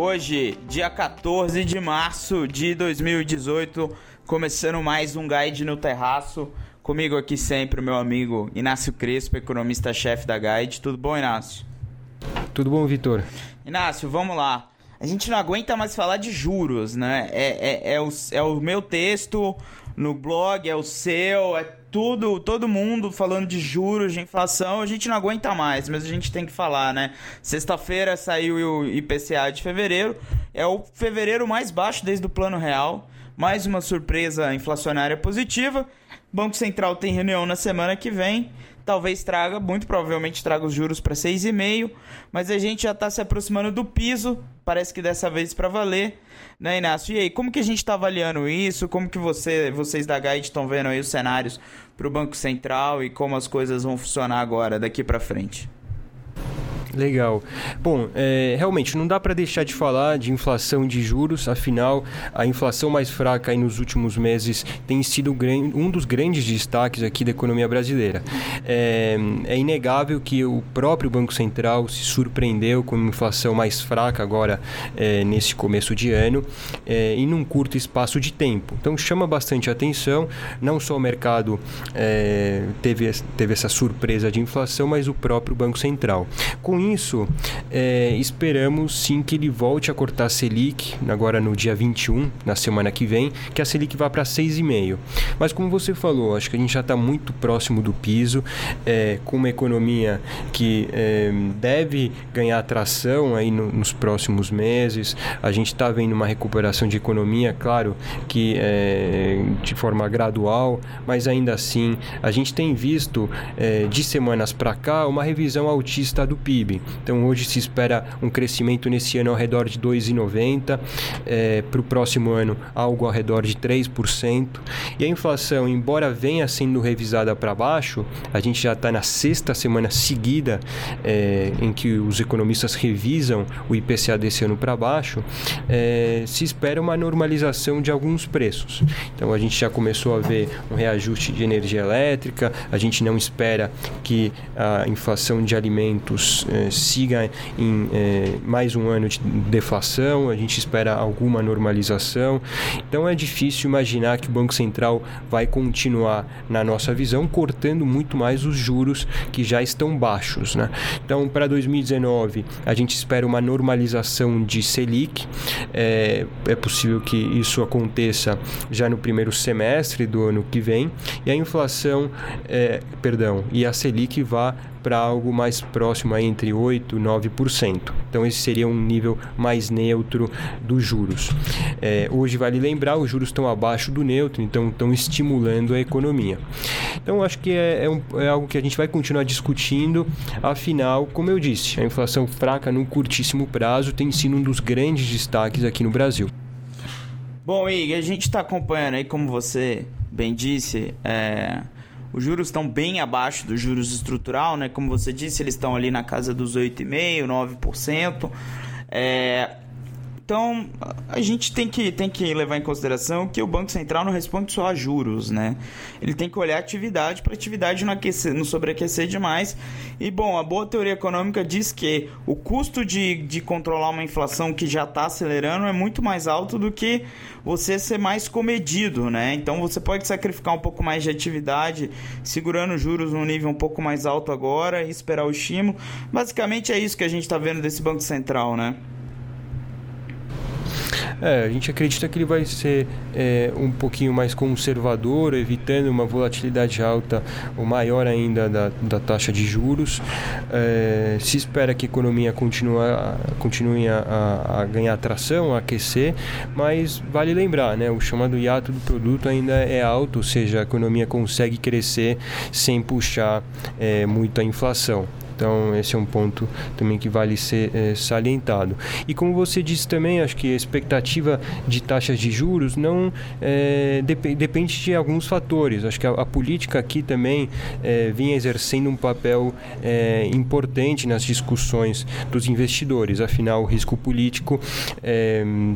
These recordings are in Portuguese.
Hoje, dia 14 de março de 2018, começando mais um Guide no Terraço. Comigo aqui sempre o meu amigo Inácio Crespo, economista-chefe da Guide. Tudo bom, Inácio? Tudo bom, Vitor? Inácio, vamos lá. A gente não aguenta mais falar de juros, né? É, é, é, o, é o meu texto no blog, é o seu, é tudo, todo mundo falando de juros, de inflação, a gente não aguenta mais, mas a gente tem que falar, né? Sexta-feira saiu o IPCA de fevereiro, é o fevereiro mais baixo desde o Plano Real, mais uma surpresa inflacionária positiva. Banco Central tem reunião na semana que vem talvez traga, muito provavelmente traga os juros para 6,5, mas a gente já está se aproximando do piso, parece que dessa vez para valer, né, Inácio? E aí, como que a gente está avaliando isso? Como que você, vocês da Guide estão vendo aí os cenários para o Banco Central e como as coisas vão funcionar agora, daqui para frente? Legal. Bom, é, realmente não dá para deixar de falar de inflação de juros, afinal, a inflação mais fraca nos últimos meses tem sido um dos grandes destaques aqui da economia brasileira. É, é inegável que o próprio Banco Central se surpreendeu com uma inflação mais fraca agora é, nesse começo de ano é, e num curto espaço de tempo. Então chama bastante atenção, não só o mercado é, teve, teve essa surpresa de inflação, mas o próprio Banco Central. Com isso, é, esperamos sim que ele volte a cortar a Selic, agora no dia 21, na semana que vem, que a Selic vá para 6,5. Mas como você falou, acho que a gente já está muito próximo do piso, é, com uma economia que é, deve ganhar atração aí no, nos próximos meses. A gente está vendo uma recuperação de economia, claro que é, de forma gradual, mas ainda assim a gente tem visto é, de semanas para cá uma revisão altista do PIB. PIB. Então hoje se espera um crescimento nesse ano ao redor de 2,90, é, para o próximo ano algo ao redor de 3%. E a inflação, embora venha sendo revisada para baixo, a gente já está na sexta semana seguida é, em que os economistas revisam o IPCA desse ano para baixo, é, se espera uma normalização de alguns preços. Então a gente já começou a ver um reajuste de energia elétrica, a gente não espera que a inflação de alimentos eh, siga em eh, mais um ano de deflação, a gente espera alguma normalização. Então é difícil imaginar que o Banco Central vai continuar, na nossa visão, cortando muito mais os juros que já estão baixos. Né? Então, para 2019, a gente espera uma normalização de Selic. É, é possível que isso aconteça já no primeiro semestre do ano que vem. E a inflação, é, perdão, e a Selic vá para algo mais próximo entre 8% e 9%. Então, esse seria um nível mais neutro dos juros. É, hoje, vale lembrar, os juros estão abaixo do neutro, então estão estimulando a economia. Então, acho que é, é, um, é algo que a gente vai continuar discutindo. Afinal, como eu disse, a inflação fraca no curtíssimo prazo tem sido um dos grandes destaques aqui no Brasil. Bom, Ig, a gente está acompanhando aí, como você bem disse, é, os juros estão bem abaixo dos juros estrutural, né? Como você disse, eles estão ali na casa dos 8,5%, 9%. É, então, a gente tem que, tem que levar em consideração que o Banco Central não responde só a juros, né? Ele tem que olhar a atividade para a atividade não, aquecer, não sobreaquecer demais. E, bom, a boa teoria econômica diz que o custo de, de controlar uma inflação que já está acelerando é muito mais alto do que você ser mais comedido, né? Então, você pode sacrificar um pouco mais de atividade, segurando os juros num nível um pouco mais alto agora e esperar o estímulo. Basicamente, é isso que a gente está vendo desse Banco Central, né? É, a gente acredita que ele vai ser é, um pouquinho mais conservador, evitando uma volatilidade alta ou maior ainda da, da taxa de juros. É, se espera que a economia continue, continue a, a, ganhar atração, a aquecer, mas vale lembrar, né, o chamado hiato do produto ainda é alto, ou seja, a economia consegue crescer sem puxar é, muito a inflação. Então, esse é um ponto também que vale ser é, salientado. E como você disse também, acho que a expectativa de taxas de juros não é, dep depende de alguns fatores. Acho que a, a política aqui também é, vinha exercendo um papel importante nas discussões dos investidores. Afinal, o risco político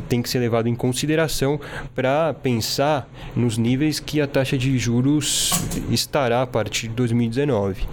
tem que ser levado em consideração para pensar nos níveis que a taxa de juros estará a partir de 2019.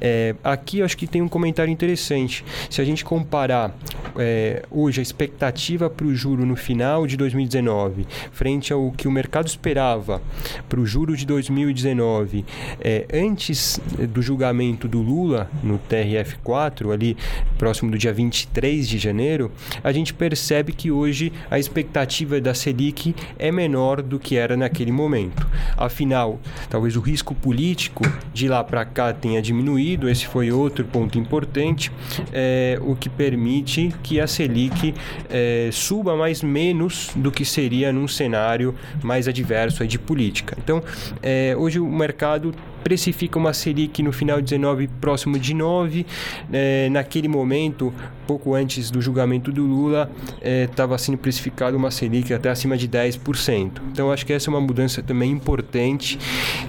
É, aqui, acho que tem um comentário interessante. Se a gente comparar é, hoje a expectativa para o juro no final de 2019, frente ao que o mercado esperava para o juro de 2019, é, antes do julgamento do Lula no TRF4, ali próximo do dia 23 de janeiro, a gente percebe que hoje a expectativa da Selic é menor do que era naquele momento. Afinal, talvez o risco político de lá para cá tenha diminuído, esse foi outro ponto importante, é, o que permite que a Selic é, suba mais menos do que seria num cenário mais adverso de política. Então, é, hoje o mercado precifica uma Selic no final de 19 próximo de 9. É, naquele momento, pouco antes do julgamento do Lula, estava é, sendo precificado uma Selic até acima de 10%. Então, acho que essa é uma mudança também importante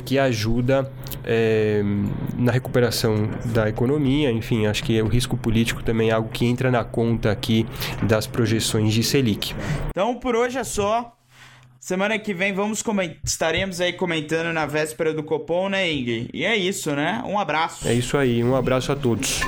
que ajuda é, na recuperação da economia. Enfim, acho que o risco político também é algo que entra na conta aqui das projeções de Selic. Então, por hoje é só. Semana que vem vamos estaremos aí comentando na véspera do Copom, né, Ing? E é isso, né? Um abraço. É isso aí, um abraço a todos.